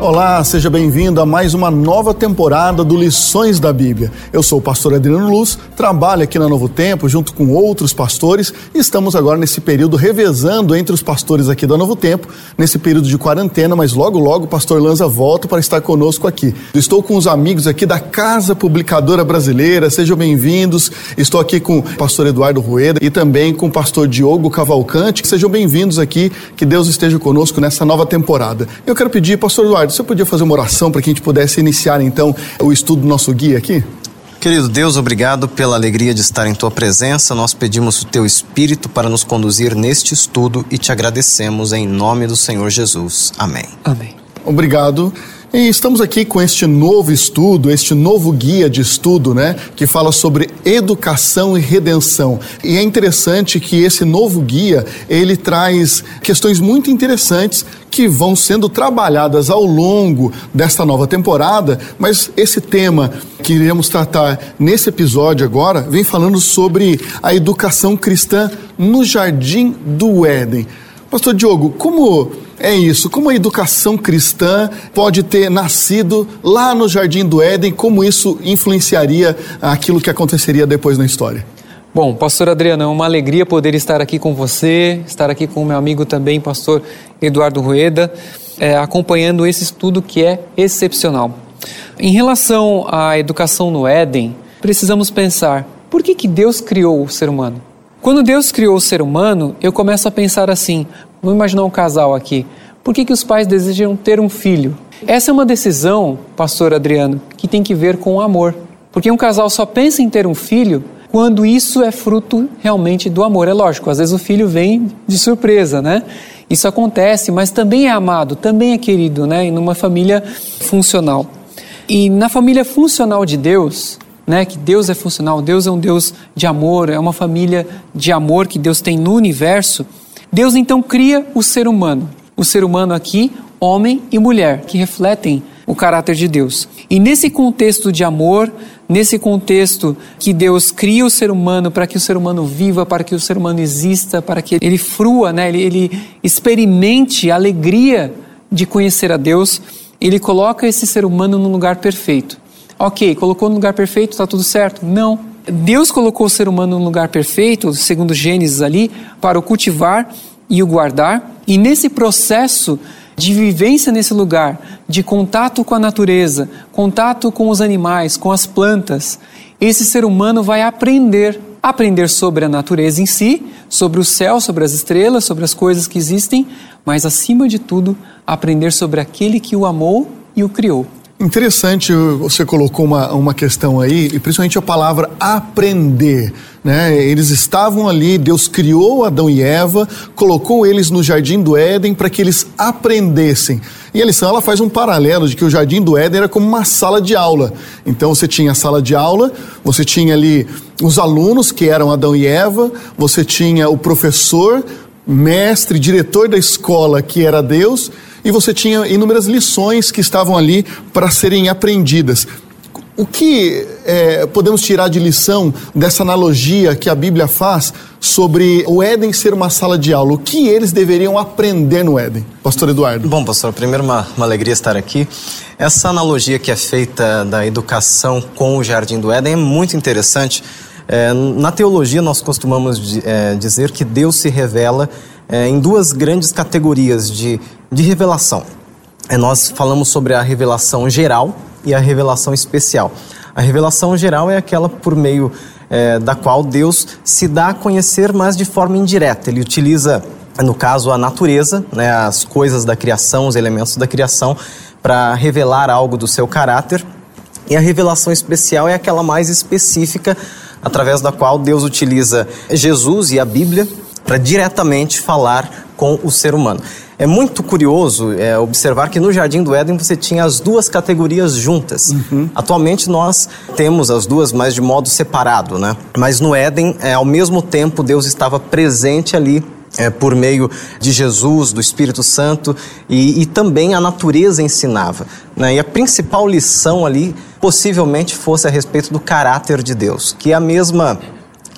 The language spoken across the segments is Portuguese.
Olá, seja bem-vindo a mais uma nova temporada do Lições da Bíblia. Eu sou o pastor Adriano Luz, trabalho aqui na Novo Tempo junto com outros pastores e estamos agora nesse período revezando entre os pastores aqui da Novo Tempo, nesse período de quarentena, mas logo logo o pastor Lanza volta para estar conosco aqui. Estou com os amigos aqui da Casa Publicadora Brasileira, sejam bem-vindos. Estou aqui com o pastor Eduardo Rueda e também com o pastor Diogo Cavalcante. Sejam bem-vindos aqui, que Deus esteja conosco nessa nova temporada. Eu quero pedir, pastor Eduardo, você podia fazer uma oração para que a gente pudesse iniciar então o estudo do nosso guia aqui? Querido Deus, obrigado pela alegria de estar em tua presença. Nós pedimos o teu espírito para nos conduzir neste estudo e te agradecemos em nome do Senhor Jesus. Amém. Amém. Obrigado. E estamos aqui com este novo estudo, este novo guia de estudo, né, que fala sobre educação e redenção. E é interessante que esse novo guia, ele traz questões muito interessantes que vão sendo trabalhadas ao longo desta nova temporada, mas esse tema que iremos tratar nesse episódio agora vem falando sobre a educação cristã no jardim do Éden. Pastor Diogo, como é isso. Como a educação cristã pode ter nascido lá no Jardim do Éden, como isso influenciaria aquilo que aconteceria depois na história? Bom, pastor Adriano, é uma alegria poder estar aqui com você, estar aqui com o meu amigo também, pastor Eduardo Rueda, é, acompanhando esse estudo que é excepcional. Em relação à educação no Éden, precisamos pensar, por que, que Deus criou o ser humano? Quando Deus criou o ser humano, eu começo a pensar assim: vamos imaginar um casal aqui. Por que, que os pais desejam ter um filho? Essa é uma decisão, pastor Adriano, que tem que ver com o amor. Porque um casal só pensa em ter um filho quando isso é fruto realmente do amor. É lógico, às vezes o filho vem de surpresa, né? Isso acontece, mas também é amado, também é querido, né? E numa família funcional. E na família funcional de Deus, né, que Deus é funcional, Deus é um Deus de amor, é uma família de amor que Deus tem no universo. Deus então cria o ser humano. O ser humano aqui, homem e mulher, que refletem o caráter de Deus. E nesse contexto de amor, nesse contexto que Deus cria o ser humano para que o ser humano viva, para que o ser humano exista, para que ele frua, né, ele, ele experimente a alegria de conhecer a Deus, ele coloca esse ser humano num lugar perfeito. Ok, colocou no lugar perfeito, está tudo certo? Não. Deus colocou o ser humano no lugar perfeito, segundo Gênesis ali, para o cultivar e o guardar. E nesse processo de vivência nesse lugar, de contato com a natureza, contato com os animais, com as plantas, esse ser humano vai aprender. Aprender sobre a natureza em si, sobre o céu, sobre as estrelas, sobre as coisas que existem, mas acima de tudo, aprender sobre aquele que o amou e o criou. Interessante, você colocou uma, uma questão aí, e principalmente a palavra aprender. Né? Eles estavam ali, Deus criou Adão e Eva, colocou eles no jardim do Éden para que eles aprendessem. E a lição ela faz um paralelo de que o jardim do Éden era como uma sala de aula. Então você tinha a sala de aula, você tinha ali os alunos que eram Adão e Eva, você tinha o professor, mestre, diretor da escola que era Deus, e você tinha inúmeras lições que estavam ali para serem aprendidas. O que é, podemos tirar de lição dessa analogia que a Bíblia faz sobre o Éden ser uma sala de aula? O que eles deveriam aprender no Éden? Pastor Eduardo. Bom, pastor, primeiro uma, uma alegria estar aqui. Essa analogia que é feita da educação com o Jardim do Éden é muito interessante. É, na teologia, nós costumamos é, dizer que Deus se revela é, em duas grandes categorias de, de revelação. É, nós falamos sobre a revelação geral e a revelação especial. A revelação geral é aquela por meio é, da qual Deus se dá a conhecer, mas de forma indireta. Ele utiliza, no caso, a natureza, né, as coisas da criação, os elementos da criação, para revelar algo do seu caráter. E a revelação especial é aquela mais específica, através da qual Deus utiliza Jesus e a Bíblia para diretamente falar com o ser humano. É muito curioso é, observar que no Jardim do Éden você tinha as duas categorias juntas. Uhum. Atualmente nós temos as duas, mas de modo separado, né? Mas no Éden, é, ao mesmo tempo, Deus estava presente ali é, por meio de Jesus, do Espírito Santo, e, e também a natureza ensinava. Né? E a principal lição ali possivelmente fosse a respeito do caráter de Deus, que é a mesma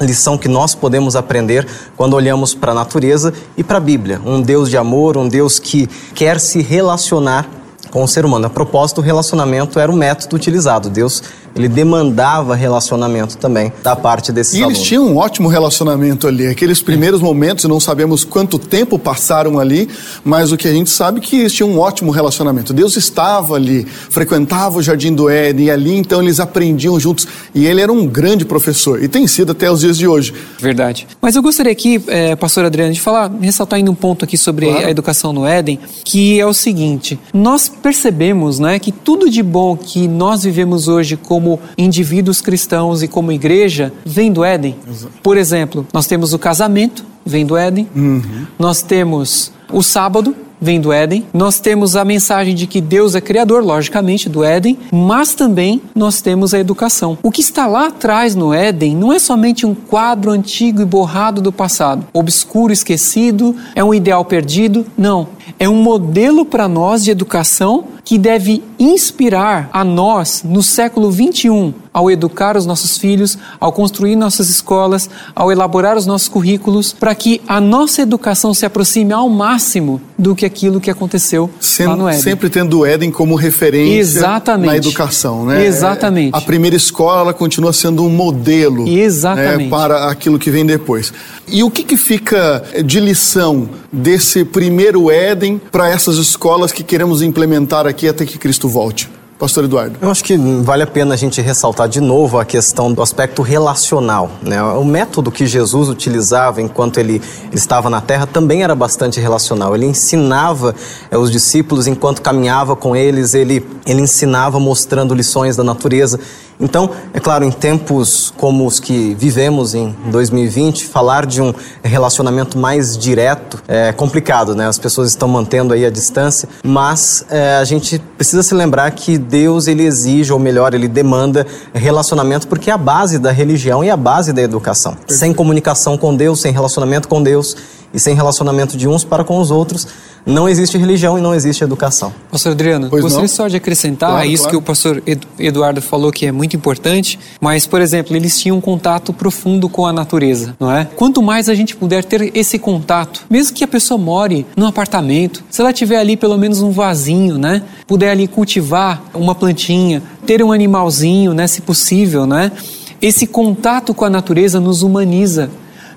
lição que nós podemos aprender quando olhamos para a natureza e para a Bíblia. Um Deus de amor, um Deus que quer se relacionar com o ser humano. A propósito, o relacionamento era o método utilizado. Deus ele demandava relacionamento também da parte desses e alunos. eles tinham um ótimo relacionamento ali. Aqueles primeiros momentos, não sabemos quanto tempo passaram ali, mas o que a gente sabe é que eles tinham um ótimo relacionamento. Deus estava ali, frequentava o Jardim do Éden, e ali então eles aprendiam juntos. E ele era um grande professor, e tem sido até os dias de hoje. Verdade. Mas eu gostaria aqui, é, pastor Adriano, de falar, ressaltar ainda um ponto aqui sobre claro. a educação no Éden, que é o seguinte: nós percebemos né, que tudo de bom que nós vivemos hoje como como indivíduos cristãos e como igreja vem do Éden. Por exemplo, nós temos o casamento, vem do Éden. Uhum. Nós temos o sábado, vem do Éden. Nós temos a mensagem de que Deus é criador, logicamente, do Éden, mas também nós temos a educação. O que está lá atrás no Éden não é somente um quadro antigo e borrado do passado, obscuro, esquecido, é um ideal perdido. Não. É um modelo para nós de educação que deve inspirar a nós no século 21 ao educar os nossos filhos, ao construir nossas escolas, ao elaborar os nossos currículos, para que a nossa educação se aproxime ao máximo do que aquilo que aconteceu Sem, lá no Éden. Sempre tendo o Éden como referência Exatamente. na educação, né? Exatamente. A primeira escola ela continua sendo um modelo Exatamente. Né, para aquilo que vem depois. E o que, que fica de lição desse primeiro Éden para essas escolas que queremos implementar aqui até que Cristo volte? Pastor Eduardo. Eu acho que vale a pena a gente ressaltar de novo a questão do aspecto relacional. Né? O método que Jesus utilizava enquanto ele, estava na terra também era bastante relacional. Ele ensinava é, os discípulos enquanto caminhava com eles, ele, ele ensinava mostrando lições da natureza. Então, é claro, em tempos como os que vivemos em 2020, falar de um relacionamento mais direto é complicado, né? As pessoas estão mantendo aí a distância, mas é, a gente precisa se lembrar que Deus ele exige, ou melhor, ele demanda relacionamento porque é a base da religião e a base da educação. Sem comunicação com Deus, sem relacionamento com Deus e sem relacionamento de uns para com os outros, não existe religião e não existe educação. Pastor Adriano, pois gostaria não? só de acrescentar claro, isso claro. que o pastor Eduardo falou que é muito importante, mas, por exemplo, eles tinham um contato profundo com a natureza, não é? Quanto mais a gente puder ter esse contato, mesmo que a pessoa more num apartamento, se ela tiver ali pelo menos um vasinho, né? Puder ali cultivar uma plantinha, ter um animalzinho, né? Se possível, né? Esse contato com a natureza nos humaniza,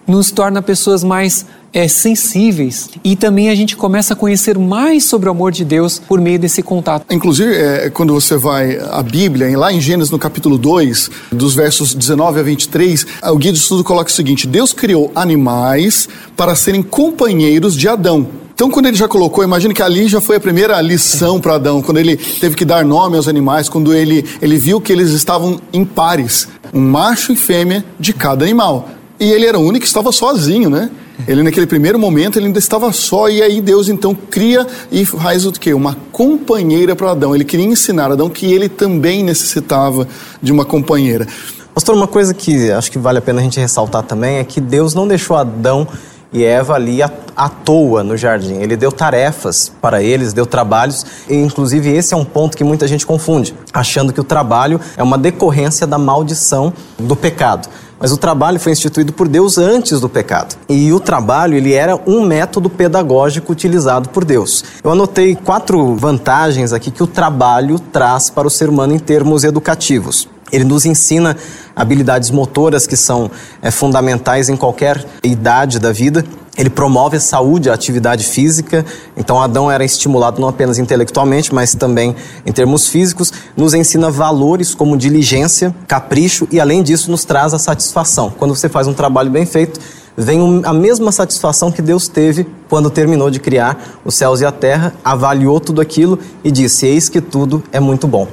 nos torna pessoas mais é, sensíveis e também a gente começa a conhecer mais sobre o amor de Deus por meio desse contato. Inclusive, é, quando você vai à Bíblia, lá em Gênesis no capítulo 2, dos versos 19 a 23, o guia de estudo coloca o seguinte: Deus criou animais para serem companheiros de Adão. Então, quando ele já colocou, imagine que ali já foi a primeira lição para Adão, quando ele teve que dar nome aos animais, quando ele, ele viu que eles estavam em pares, um macho e fêmea de cada animal. E ele era o único que estava sozinho, né? Ele naquele primeiro momento ele ainda estava só e aí Deus então cria e faz o que? Uma companheira para Adão. Ele queria ensinar Adão que ele também necessitava de uma companheira. Pastor, uma coisa que acho que vale a pena a gente ressaltar também é que Deus não deixou Adão e Eva ali à, à, toa no jardim. Ele deu tarefas para eles, deu trabalhos, e inclusive esse é um ponto que muita gente confunde, achando que o trabalho é uma decorrência da maldição do pecado. Mas o trabalho foi instituído por Deus antes do pecado. E o trabalho, ele era um método pedagógico utilizado por Deus. Eu anotei quatro vantagens aqui que o trabalho traz para o ser humano em termos educativos. Ele nos ensina habilidades motoras que são é, fundamentais em qualquer idade da vida. Ele promove a saúde, a atividade física. Então, Adão era estimulado não apenas intelectualmente, mas também em termos físicos. Nos ensina valores como diligência, capricho e, além disso, nos traz a satisfação. Quando você faz um trabalho bem feito, vem a mesma satisfação que Deus teve quando terminou de criar os céus e a terra, avaliou tudo aquilo e disse: Eis que tudo é muito bom.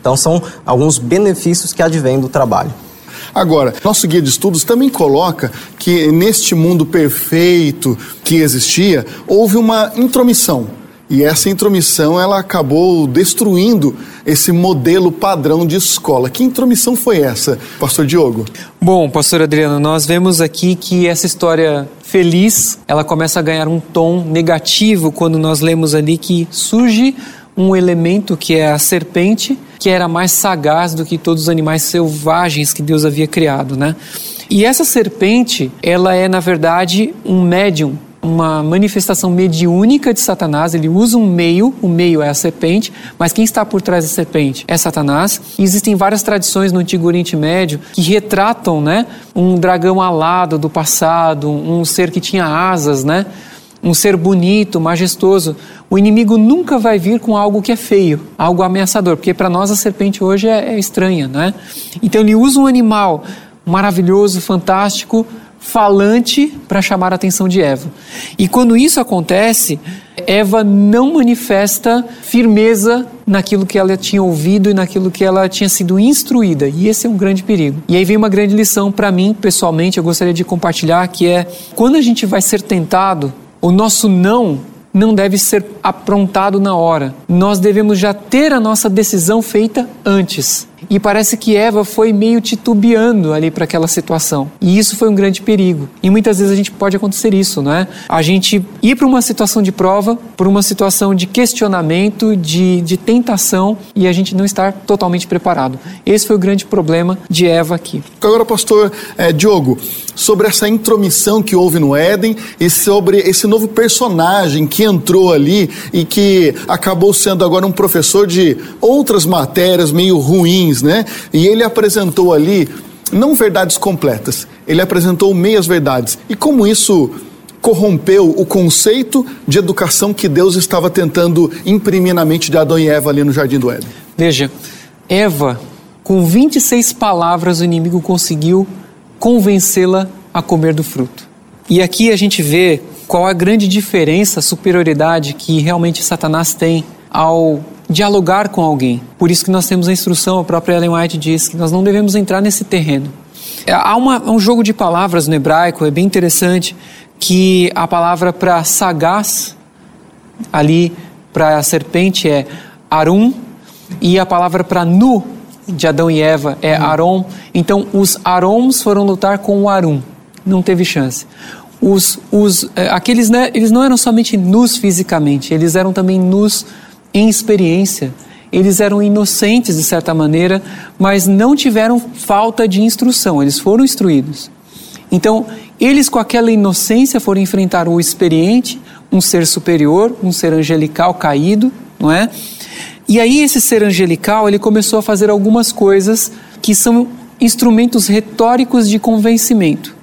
Então, são alguns benefícios que advêm do trabalho. Agora, nosso guia de estudos também coloca que neste mundo perfeito que existia, houve uma intromissão. E essa intromissão ela acabou destruindo esse modelo padrão de escola. Que intromissão foi essa, pastor Diogo? Bom, pastor Adriano, nós vemos aqui que essa história feliz, ela começa a ganhar um tom negativo quando nós lemos ali que surge um elemento que é a serpente, que era mais sagaz do que todos os animais selvagens que Deus havia criado, né? E essa serpente, ela é na verdade um médium, uma manifestação mediúnica de Satanás. Ele usa um meio, o meio é a serpente, mas quem está por trás da serpente é Satanás. E existem várias tradições no Antigo Oriente Médio que retratam, né, um dragão alado do passado, um ser que tinha asas, né? Um ser bonito, majestoso. O inimigo nunca vai vir com algo que é feio, algo ameaçador, porque para nós a serpente hoje é, é estranha, né? Então ele usa um animal maravilhoso, fantástico, falante para chamar a atenção de Eva. E quando isso acontece, Eva não manifesta firmeza naquilo que ela tinha ouvido e naquilo que ela tinha sido instruída. E esse é um grande perigo. E aí vem uma grande lição para mim, pessoalmente, eu gostaria de compartilhar, que é quando a gente vai ser tentado, o nosso não não deve ser aprontado na hora. Nós devemos já ter a nossa decisão feita antes. E parece que Eva foi meio titubeando ali para aquela situação. E isso foi um grande perigo. E muitas vezes a gente pode acontecer isso, não é? A gente ir para uma situação de prova, para uma situação de questionamento, de, de tentação, e a gente não estar totalmente preparado. Esse foi o grande problema de Eva aqui. Agora, pastor é, Diogo, sobre essa intromissão que houve no Éden e sobre esse novo personagem que entrou ali e que acabou sendo agora um professor de outras matérias meio ruins né? E ele apresentou ali não verdades completas, ele apresentou meias verdades. E como isso corrompeu o conceito de educação que Deus estava tentando imprimir na mente de Adão e Eva ali no jardim do Éden? Veja, Eva, com 26 palavras, o inimigo conseguiu convencê-la a comer do fruto. E aqui a gente vê qual a grande diferença, a superioridade que realmente Satanás tem ao dialogar com alguém. Por isso que nós temos a instrução, a própria Ellen White diz que nós não devemos entrar nesse terreno. É, há uma, um jogo de palavras no hebraico, é bem interessante, que a palavra para sagaz, ali para a serpente é arum, e a palavra para nu, de Adão e Eva, é arom. Então, os aroms foram lutar com o arum. Não teve chance. Os, os, é, aqueles, né, eles não eram somente nus fisicamente, eles eram também nus em experiência. Eles eram inocentes de certa maneira, mas não tiveram falta de instrução, eles foram instruídos. Então, eles com aquela inocência foram enfrentar o experiente, um ser superior, um ser angelical caído, não é? E aí esse ser angelical, ele começou a fazer algumas coisas que são instrumentos retóricos de convencimento.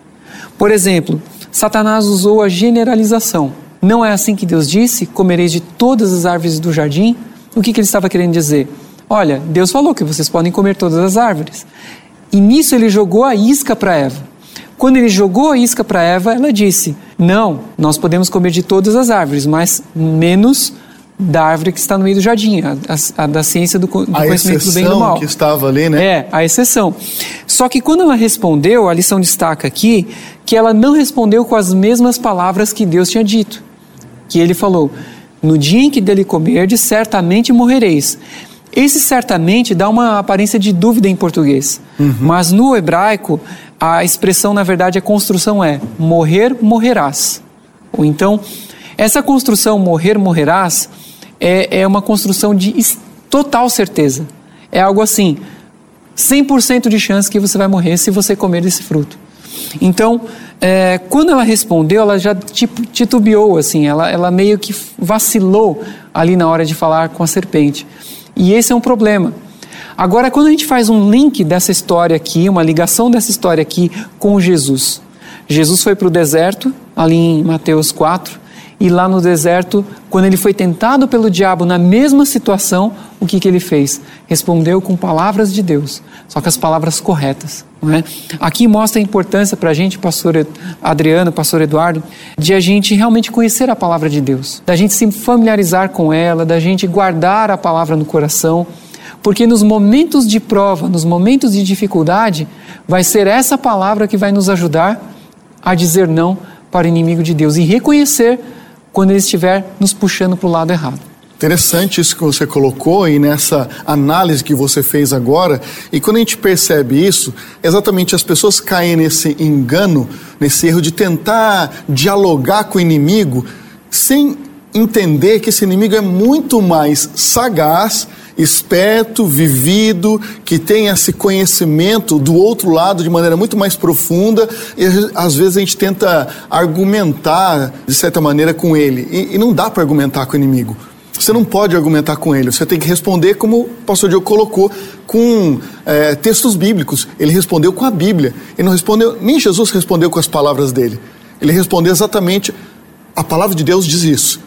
Por exemplo, Satanás usou a generalização. Não é assim que Deus disse: comereis de todas as árvores do jardim? O que, que ele estava querendo dizer? Olha, Deus falou que vocês podem comer todas as árvores. E nisso ele jogou a isca para Eva. Quando ele jogou a isca para Eva, ela disse: Não, nós podemos comer de todas as árvores, mas menos da árvore que está no meio do jardim, a, a, a da ciência do, do a conhecimento do bem e do mal. que estava ali, né? É, a exceção. Só que quando ela respondeu, a lição destaca aqui que ela não respondeu com as mesmas palavras que Deus tinha dito que ele falou: No dia em que dele comerdes, certamente morrereis. Esse certamente dá uma aparência de dúvida em português, uhum. mas no hebraico a expressão, na verdade, a construção é morrer, morrerás. Ou então, essa construção morrer, morrerás é, é uma construção de total certeza. É algo assim: 100% de chance que você vai morrer se você comer esse fruto. Então, é, quando ela respondeu, ela já tipo, titubeou, assim, ela, ela meio que vacilou ali na hora de falar com a serpente. E esse é um problema. Agora, quando a gente faz um link dessa história aqui, uma ligação dessa história aqui com Jesus. Jesus foi para o deserto, ali em Mateus 4, e lá no deserto, quando ele foi tentado pelo diabo na mesma situação, o que, que ele fez? Respondeu com palavras de Deus, só que as palavras corretas. É? Aqui mostra a importância para a gente, pastor Adriano, pastor Eduardo, de a gente realmente conhecer a palavra de Deus, da gente se familiarizar com ela, da gente guardar a palavra no coração Porque nos momentos de prova, nos momentos de dificuldade, vai ser essa palavra que vai nos ajudar a dizer não para o inimigo de Deus e reconhecer quando ele estiver nos puxando para o lado errado. Interessante isso que você colocou e nessa análise que você fez agora. E quando a gente percebe isso, exatamente as pessoas caem nesse engano, nesse erro de tentar dialogar com o inimigo sem entender que esse inimigo é muito mais sagaz, esperto, vivido, que tem esse conhecimento do outro lado de maneira muito mais profunda e às vezes a gente tenta argumentar de certa maneira com ele e, e não dá para argumentar com o inimigo. Você não pode argumentar com ele, você tem que responder como o pastor Diogo colocou, com é, textos bíblicos. Ele respondeu com a Bíblia. Ele não respondeu, nem Jesus respondeu com as palavras dele. Ele respondeu exatamente, a palavra de Deus diz isso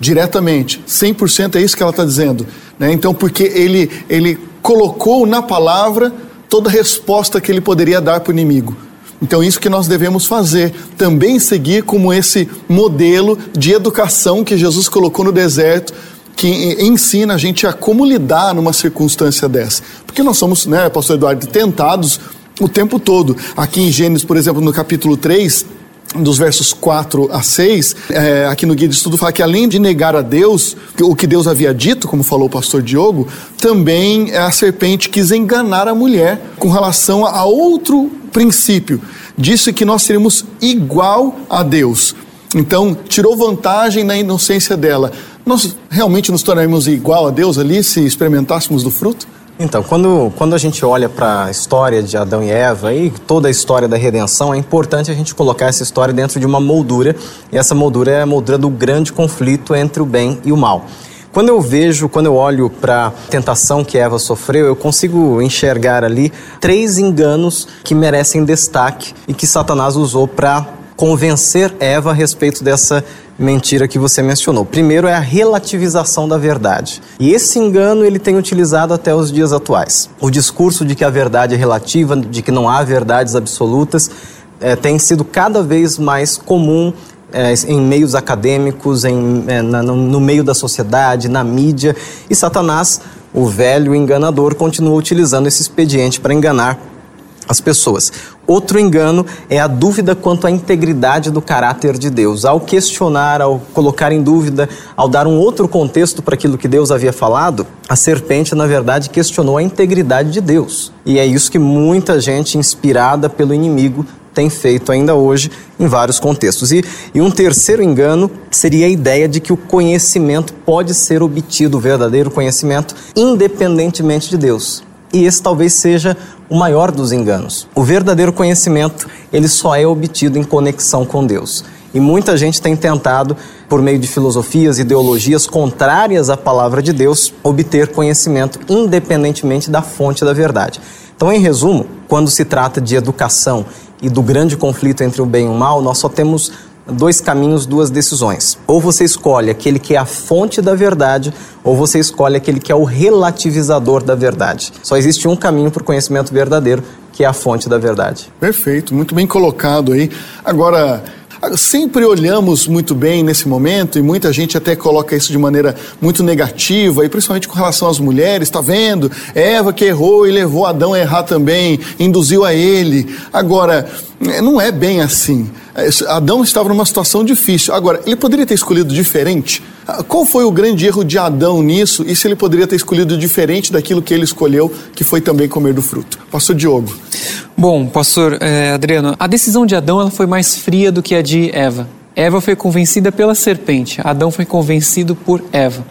diretamente. 100% é isso que ela está dizendo. Né? Então, porque ele, ele colocou na palavra toda a resposta que ele poderia dar para o inimigo. Então, isso que nós devemos fazer, também seguir como esse modelo de educação que Jesus colocou no deserto, que ensina a gente a como lidar numa circunstância dessa. Porque nós somos, né, pastor Eduardo, tentados o tempo todo. Aqui em Gênesis, por exemplo, no capítulo 3, dos versos 4 a 6, é, aqui no Guia de Estudo, fala que além de negar a Deus, o que Deus havia dito, como falou o pastor Diogo, também a serpente quis enganar a mulher com relação a outro princípio. Disse que nós seríamos igual a Deus. Então, tirou vantagem na inocência dela. Nós realmente nos tornaríamos igual a Deus ali se experimentássemos do fruto? Então, quando, quando a gente olha para a história de Adão e Eva e toda a história da redenção, é importante a gente colocar essa história dentro de uma moldura, e essa moldura é a moldura do grande conflito entre o bem e o mal. Quando eu vejo, quando eu olho para a tentação que Eva sofreu, eu consigo enxergar ali três enganos que merecem destaque e que Satanás usou para convencer Eva a respeito dessa mentira que você mencionou. Primeiro é a relativização da verdade. E esse engano ele tem utilizado até os dias atuais. O discurso de que a verdade é relativa, de que não há verdades absolutas, é, tem sido cada vez mais comum é, em meios acadêmicos, em, é, na, no, meio da sociedade, na mídia. E Satanás, o velho enganador, continua utilizando esse expediente para enganar as pessoas. Outro engano é a dúvida quanto à integridade do caráter de Deus. Ao questionar, ao colocar em dúvida, ao dar um outro contexto para aquilo que Deus havia falado, a serpente, na verdade, questionou a integridade de Deus. E é isso que muita gente, inspirada pelo inimigo, tem feito ainda hoje em vários contextos. E, e, um terceiro engano seria a ideia de que o conhecimento pode ser obtido, o verdadeiro conhecimento, independentemente de Deus. E esse talvez seja o maior dos enganos. O verdadeiro conhecimento, ele só é obtido em conexão com Deus. E muita gente tem tentado, por meio de filosofias, ideologias contrárias à palavra de Deus, obter conhecimento independentemente da fonte da verdade. Então, em resumo, quando se trata de educação e do grande conflito entre o bem e o mal, nós só temos dois caminhos, duas decisões. Ou você escolhe aquele que é a fonte da verdade, ou você escolhe aquele que é o relativizador da verdade. Só existe um caminho para o conhecimento verdadeiro, que é a fonte da verdade. Perfeito, muito bem colocado aí. Agora, sempre olhamos muito bem nesse momento e muita gente até coloca isso de maneira muito negativa e principalmente com relação às mulheres, está vendo? Eva que errou e levou Adão a errar também, induziu a ele. Agora, não é bem assim. Adão estava numa situação difícil. Agora, ele poderia ter escolhido diferente? Qual foi o grande erro de Adão nisso e se ele poderia ter escolhido diferente daquilo que ele escolheu, que foi também comer do fruto? Pastor Diogo. Bom, pastor é, Adriano, a decisão de Adão ela foi mais fria do que a de Eva. Eva foi convencida pela serpente, Adão foi convencido por Eva.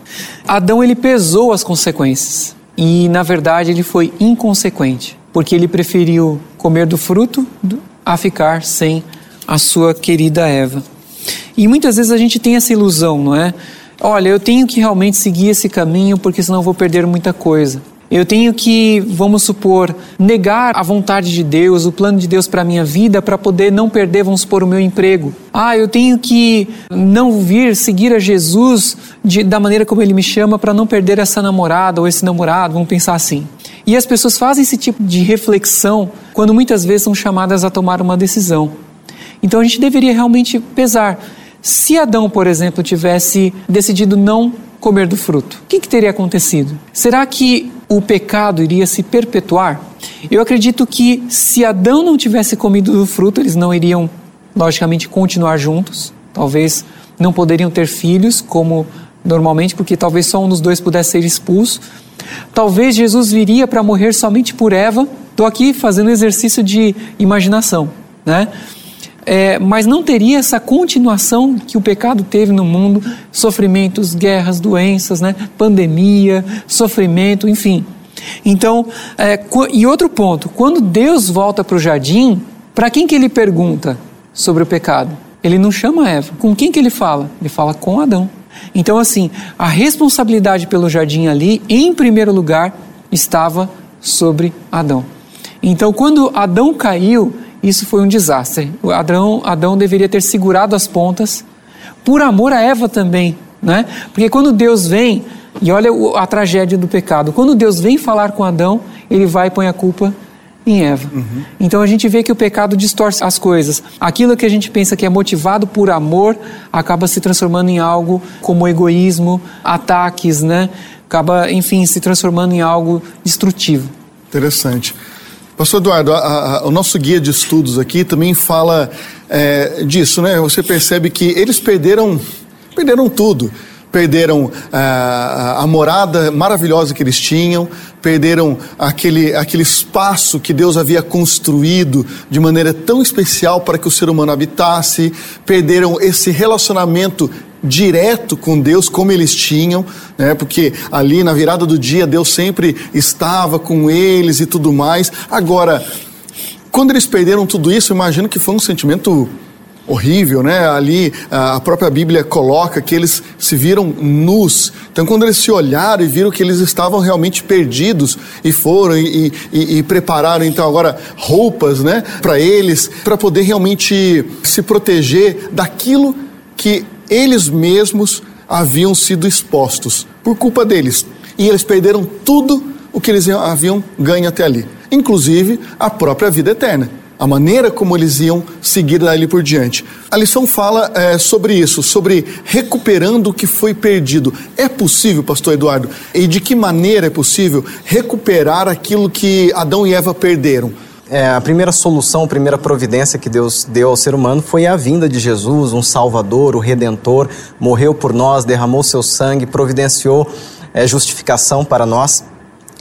Adão ele pesou as consequências e na verdade ele foi inconsequente, porque ele preferiu comer do fruto a ficar sem a sua querida Eva. E muitas vezes a gente tem essa ilusão, não é? Olha, eu tenho que realmente seguir esse caminho porque senão eu vou perder muita coisa. Eu tenho que, vamos supor, negar a vontade de Deus, o plano de Deus para a minha vida, para poder não perder, vamos supor, o meu emprego. Ah, eu tenho que não vir seguir a Jesus de, da maneira como Ele me chama para não perder essa namorada ou esse namorado, vamos pensar assim. E as pessoas fazem esse tipo de reflexão quando muitas vezes são chamadas a tomar uma decisão. Então a gente deveria realmente pesar. Se Adão, por exemplo, tivesse decidido não comer do fruto, o que, que teria acontecido? Será que o pecado iria se perpetuar? Eu acredito que se Adão não tivesse comido do fruto, eles não iriam, logicamente, continuar juntos. Talvez não poderiam ter filhos, como normalmente, porque talvez só um dos dois pudesse ser expulso. Talvez Jesus viria para morrer somente por Eva. Estou aqui fazendo exercício de imaginação, né? É, mas não teria essa continuação que o pecado teve no mundo, sofrimentos, guerras, doenças, né? pandemia, sofrimento, enfim. Então, é, e outro ponto, quando Deus volta para o jardim, para quem que ele pergunta sobre o pecado? Ele não chama Eva. Com quem que ele fala? Ele fala com Adão. Então, assim, a responsabilidade pelo jardim ali, em primeiro lugar, estava sobre Adão. Então, quando Adão caiu, isso foi um desastre. Adão, Adão deveria ter segurado as pontas, por amor a Eva também, né? Porque quando Deus vem, e olha a tragédia do pecado. Quando Deus vem falar com Adão, ele vai e põe a culpa em Eva. Uhum. Então a gente vê que o pecado distorce as coisas. Aquilo que a gente pensa que é motivado por amor acaba se transformando em algo como egoísmo, ataques, né? Acaba, enfim, se transformando em algo destrutivo. Interessante. Pastor Eduardo, a, a, o nosso guia de estudos aqui também fala é, disso, né? Você percebe que eles perderam, perderam tudo perderam ah, a morada maravilhosa que eles tinham, perderam aquele, aquele espaço que Deus havia construído de maneira tão especial para que o ser humano habitasse, perderam esse relacionamento direto com Deus como eles tinham, né? Porque ali na virada do dia Deus sempre estava com eles e tudo mais. Agora, quando eles perderam tudo isso, imagino que foi um sentimento horrível, né? Ali a própria Bíblia coloca que eles se viram nus. Então, quando eles se olharam e viram que eles estavam realmente perdidos e foram e, e, e prepararam então agora roupas, né, para eles, para poder realmente se proteger daquilo que eles mesmos haviam sido expostos por culpa deles. E eles perderam tudo o que eles haviam ganho até ali, inclusive a própria vida eterna a maneira como eles iam seguir dali por diante. A lição fala é, sobre isso, sobre recuperando o que foi perdido. É possível, Pastor Eduardo? E de que maneira é possível recuperar aquilo que Adão e Eva perderam? É, a primeira solução, a primeira providência que Deus deu ao ser humano foi a vinda de Jesus, um Salvador, o Redentor, morreu por nós, derramou seu sangue, providenciou é, justificação para nós.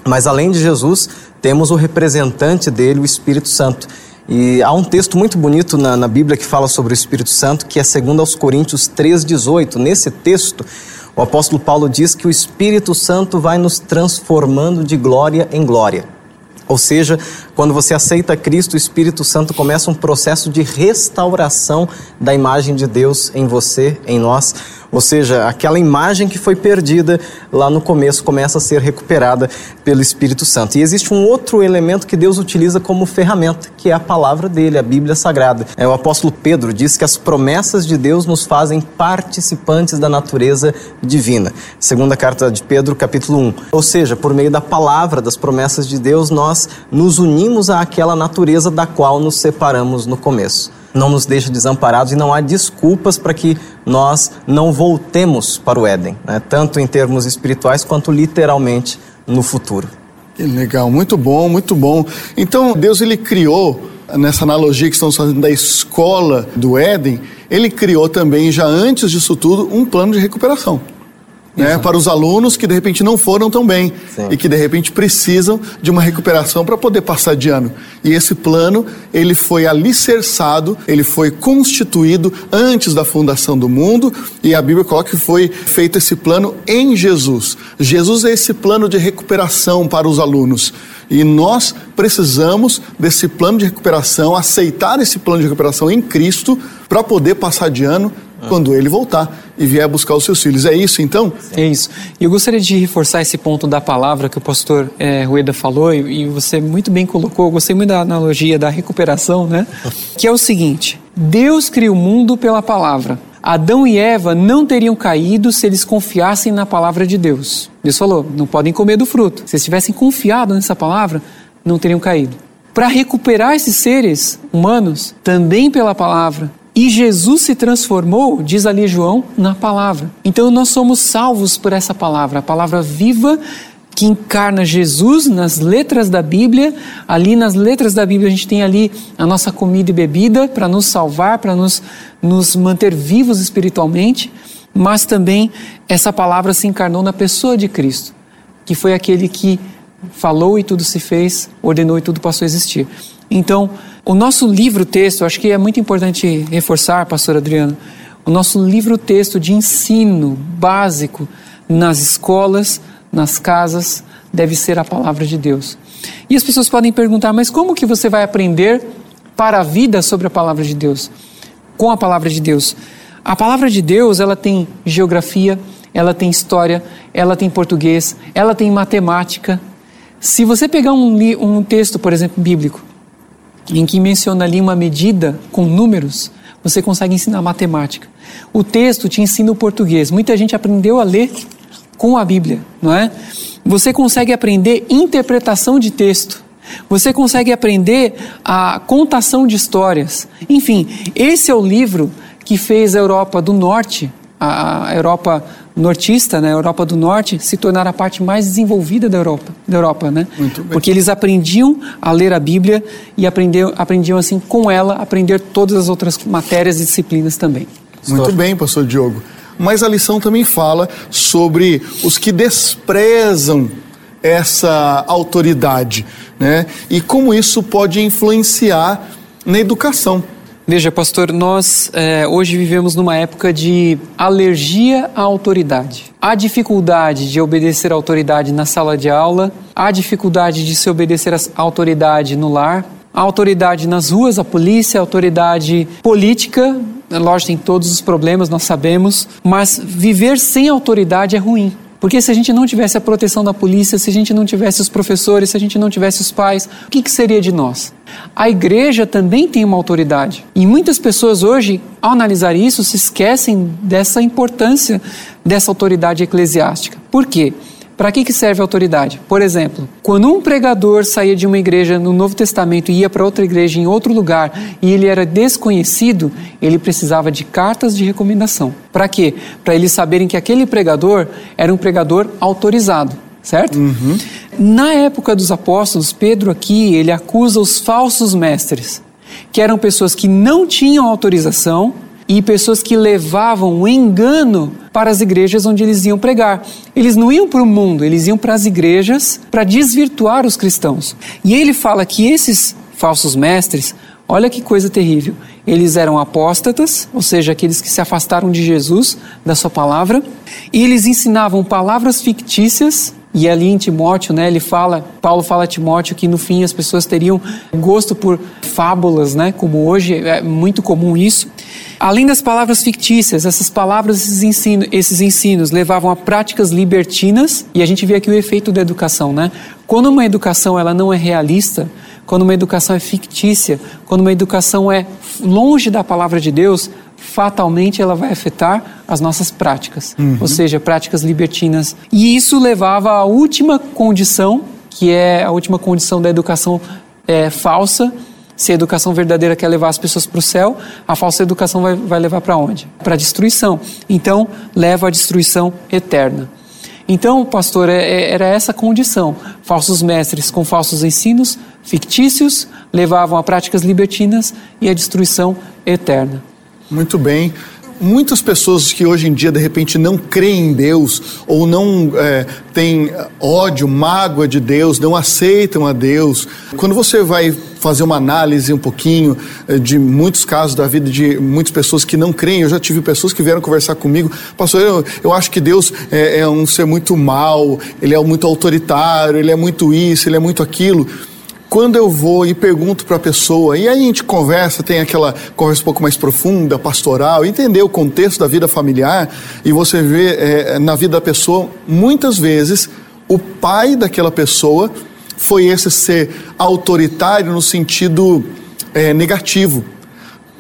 Mas além de Jesus, temos o representante dele, o Espírito Santo. E há um texto muito bonito na, na Bíblia que fala sobre o Espírito Santo, que é segundo aos Coríntios 3,18. Nesse texto, o apóstolo Paulo diz que o Espírito Santo vai nos transformando de glória em glória. Ou seja, quando você aceita Cristo, o Espírito Santo começa um processo de restauração da imagem de Deus em você, em nós. Ou seja, aquela imagem que foi perdida lá no começo começa a ser recuperada pelo Espírito Santo. E existe um outro elemento que Deus utiliza como ferramenta, que é a palavra dele, a Bíblia Sagrada. É, o apóstolo Pedro diz que as promessas de Deus nos fazem participantes da natureza divina. Segunda carta de Pedro, capítulo 1. Ou seja, por meio da palavra, das promessas de Deus, nós nos unimos àquela natureza da qual nos separamos no começo não nos deixa desamparados e não há desculpas para que nós não voltemos para o Éden, né? tanto em termos espirituais quanto literalmente no futuro. Que legal, muito bom, muito bom. Então Deus ele criou nessa analogia que estamos fazendo da escola do Éden, ele criou também já antes disso tudo um plano de recuperação né, para os alunos que de repente não foram tão bem Sim. e que de repente precisam de uma recuperação para poder passar de ano. E esse plano, ele foi alicerçado, ele foi constituído antes da fundação do mundo e a Bíblia coloca que foi feito esse plano em Jesus. Jesus é esse plano de recuperação para os alunos. E nós precisamos desse plano de recuperação, aceitar esse plano de recuperação em Cristo para poder passar de ano quando ele voltar e vier buscar os seus filhos. É isso então? É isso. E eu gostaria de reforçar esse ponto da palavra que o pastor é, Rueda falou e, e, você muito bem colocou. Eu gostei muito da analogia da recuperação, né? que é o seguinte: Deus cria o mundo pela palavra. Adão e Eva não teriam caído se eles confiassem na palavra de Deus. Deus falou: não podem comer do fruto. Se eles tivessem confiado nessa palavra, não teriam caído. Para recuperar esses seres humanos, também pela palavra, e Jesus se transformou, diz ali João, na palavra. Então nós somos salvos por essa palavra, a palavra viva que encarna Jesus nas letras da Bíblia. Ali nas letras da Bíblia a gente tem ali a nossa comida e bebida para nos salvar, para nos, nos manter vivos espiritualmente, mas também essa palavra se encarnou na pessoa de Cristo, que foi aquele que falou e tudo se fez, ordenou e tudo passou a existir. Então, o nosso livro-texto, acho que é muito importante reforçar, pastor Adriano, o nosso livro-texto de ensino básico nas escolas, nas casas, deve ser a palavra de Deus. E as pessoas podem perguntar, mas como que você vai aprender para a vida sobre a palavra de Deus? Com a palavra de Deus. A palavra de Deus, ela tem geografia, ela tem história, ela tem português, ela tem matemática. Se você pegar um, um texto, por exemplo, bíblico, em que menciona ali uma medida com números, você consegue ensinar matemática. O texto te ensina o português. Muita gente aprendeu a ler com a Bíblia, não é? Você consegue aprender interpretação de texto. Você consegue aprender a contação de histórias. Enfim, esse é o livro que fez a Europa do Norte, a Europa nortista, né, a Europa do Norte, se tornar a parte mais desenvolvida da Europa, da Europa, né? Porque eles aprendiam a ler a Bíblia e aprendiam, aprendiam assim com ela aprender todas as outras matérias e disciplinas também. Muito bem, pastor Diogo. Mas a lição também fala sobre os que desprezam essa autoridade, né? E como isso pode influenciar na educação. Veja, pastor, nós é, hoje vivemos numa época de alergia à autoridade. Há dificuldade de obedecer à autoridade na sala de aula, há dificuldade de se obedecer à autoridade no lar, a autoridade nas ruas, a polícia, a autoridade política, lógico, tem todos os problemas, nós sabemos, mas viver sem autoridade é ruim. Porque se a gente não tivesse a proteção da polícia, se a gente não tivesse os professores, se a gente não tivesse os pais, o que, que seria de nós? A igreja também tem uma autoridade. E muitas pessoas hoje, ao analisar isso, se esquecem dessa importância dessa autoridade eclesiástica. Por quê? Para que, que serve a autoridade? Por exemplo, quando um pregador saía de uma igreja no Novo Testamento e ia para outra igreja em outro lugar e ele era desconhecido, ele precisava de cartas de recomendação. Para quê? Para eles saberem que aquele pregador era um pregador autorizado, certo? Uhum. Na época dos apóstolos, Pedro aqui ele acusa os falsos mestres, que eram pessoas que não tinham autorização e pessoas que levavam o engano para as igrejas onde eles iam pregar. Eles não iam para o mundo, eles iam para as igrejas para desvirtuar os cristãos. E ele fala que esses falsos mestres, olha que coisa terrível, eles eram apóstatas, ou seja, aqueles que se afastaram de Jesus, da sua palavra, e eles ensinavam palavras fictícias e ali em Timóteo, né, ele fala, Paulo fala a Timóteo que no fim as pessoas teriam gosto por fábulas, né, como hoje é muito comum isso. Além das palavras fictícias, essas palavras, esses ensinos, esses ensinos levavam a práticas libertinas, e a gente vê aqui o efeito da educação, né? Quando uma educação ela não é realista, quando uma educação é fictícia, quando uma educação é longe da palavra de Deus, fatalmente ela vai afetar as nossas práticas, uhum. ou seja, práticas libertinas. E isso levava à última condição, que é a última condição da educação é, falsa, se a educação verdadeira quer levar as pessoas para o céu, a falsa educação vai, vai levar para onde? Para a destruição. Então, leva à destruição eterna. Então, pastor, é, é, era essa condição. Falsos mestres com falsos ensinos fictícios levavam a práticas libertinas e a destruição eterna. Muito bem muitas pessoas que hoje em dia de repente não creem em Deus ou não é, têm ódio, mágoa de Deus, não aceitam a Deus. Quando você vai fazer uma análise um pouquinho é, de muitos casos da vida de muitas pessoas que não creem, eu já tive pessoas que vieram conversar comigo, pastor, eu, eu acho que Deus é, é um ser muito mau, ele é muito autoritário, ele é muito isso, ele é muito aquilo quando eu vou e pergunto para a pessoa, e aí a gente conversa, tem aquela conversa um pouco mais profunda, pastoral, entender o contexto da vida familiar, e você vê é, na vida da pessoa, muitas vezes, o pai daquela pessoa foi esse ser autoritário no sentido é, negativo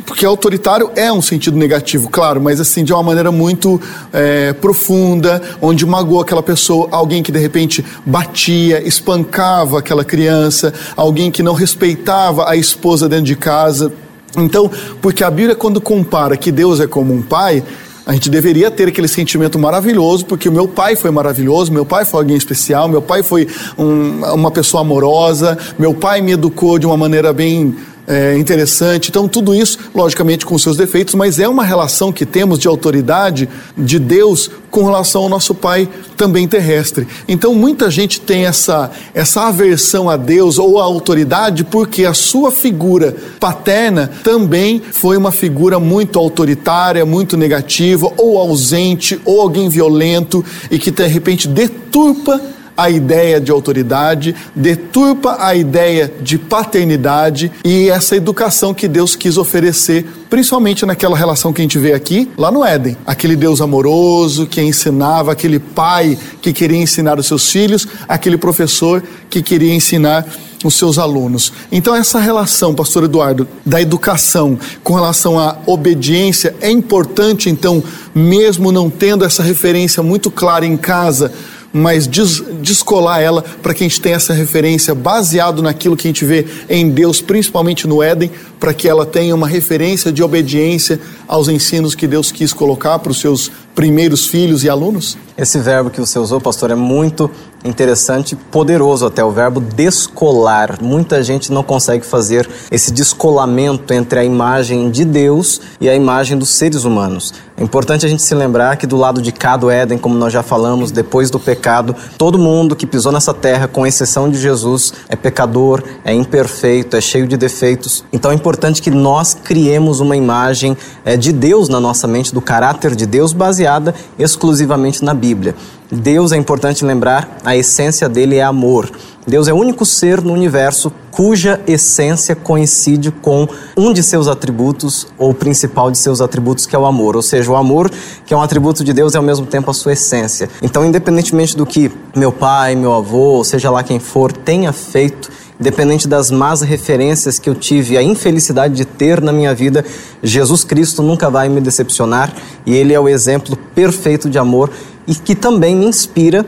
porque autoritário é um sentido negativo, claro, mas assim, de uma maneira muito é, profunda, onde magoou aquela pessoa, alguém que de repente batia, espancava aquela criança, alguém que não respeitava a esposa dentro de casa. Então, porque a Bíblia, quando compara que Deus é como um pai, A gente deveria ter aquele sentimento maravilhoso, porque o meu pai foi maravilhoso, meu pai foi alguém especial, meu pai foi um, uma pessoa amorosa, meu pai me educou de uma maneira bem é, interessante. Então, tudo isso, logicamente, com seus defeitos, mas é uma relação que temos de autoridade de Deus com relação ao nosso Pai também terrestre. Então, muita gente tem essa, essa aversão a Deus ou à autoridade porque a sua figura paterna também foi uma figura muito autoritária, muito negativa, ou ausente, ou alguém violento e que de repente deturpa a ideia de autoridade, deturpa a ideia de paternidade e essa educação que Deus quis oferecer, principalmente naquela relação que a gente vê aqui, lá no Éden. Aquele Deus amoroso que ensinava, aquele pai que queria ensinar os seus filhos, aquele professor que queria ensinar os seus alunos. Então, essa relação, Pastor Eduardo, da educação com relação à obediência é importante, então, mesmo não tendo essa referência muito clara em casa, mas des, descolar ela para que a gente tenha essa referência baseado naquilo que a gente vê em Deus, principalmente no Éden, para que ela tenha uma referência de obediência aos ensinos que Deus quis colocar para os seus primeiros filhos e alunos? Esse verbo que você usou, pastor, é muito interessante, poderoso até o verbo descolar. Muita gente não consegue fazer esse descolamento entre a imagem de Deus e a imagem dos seres humanos. É importante a gente se lembrar que do lado de cá do Éden, como nós já falamos, depois do pecado, todo mundo que pisou nessa terra, com exceção de Jesus, é pecador, é imperfeito, é cheio de defeitos. Então é importante que nós criemos uma imagem é, de Deus na nossa mente, do caráter de Deus, baseada exclusivamente na Bíblia. Deus, é importante lembrar, a essência dele é amor. Deus é o único ser no universo cuja essência coincide com um de seus atributos, ou principal de seus atributos, que é o amor. Ou seja, o amor, que é um atributo de Deus, é ao mesmo tempo a sua essência. Então, independentemente do que meu pai, meu avô, seja lá quem for, tenha feito, independente das más referências que eu tive, a infelicidade de ter na minha vida, Jesus Cristo nunca vai me decepcionar e Ele é o exemplo perfeito de amor e que também me inspira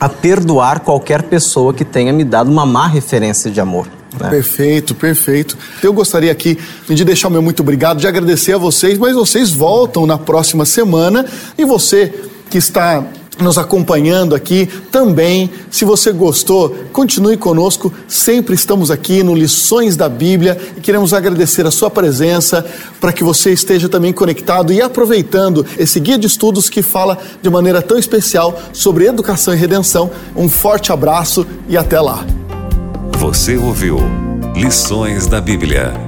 a perdoar qualquer pessoa que tenha me dado uma má referência de amor. Né? Perfeito, perfeito. Eu gostaria aqui de deixar o meu muito obrigado, de agradecer a vocês, mas vocês voltam na próxima semana e você que está nos acompanhando aqui também. Se você gostou, continue conosco. Sempre estamos aqui no Lições da Bíblia e queremos agradecer a sua presença para que você esteja também conectado e aproveitando esse guia de estudos que fala de maneira tão especial sobre educação e redenção. Um forte abraço e até lá. Você ouviu Lições da Bíblia.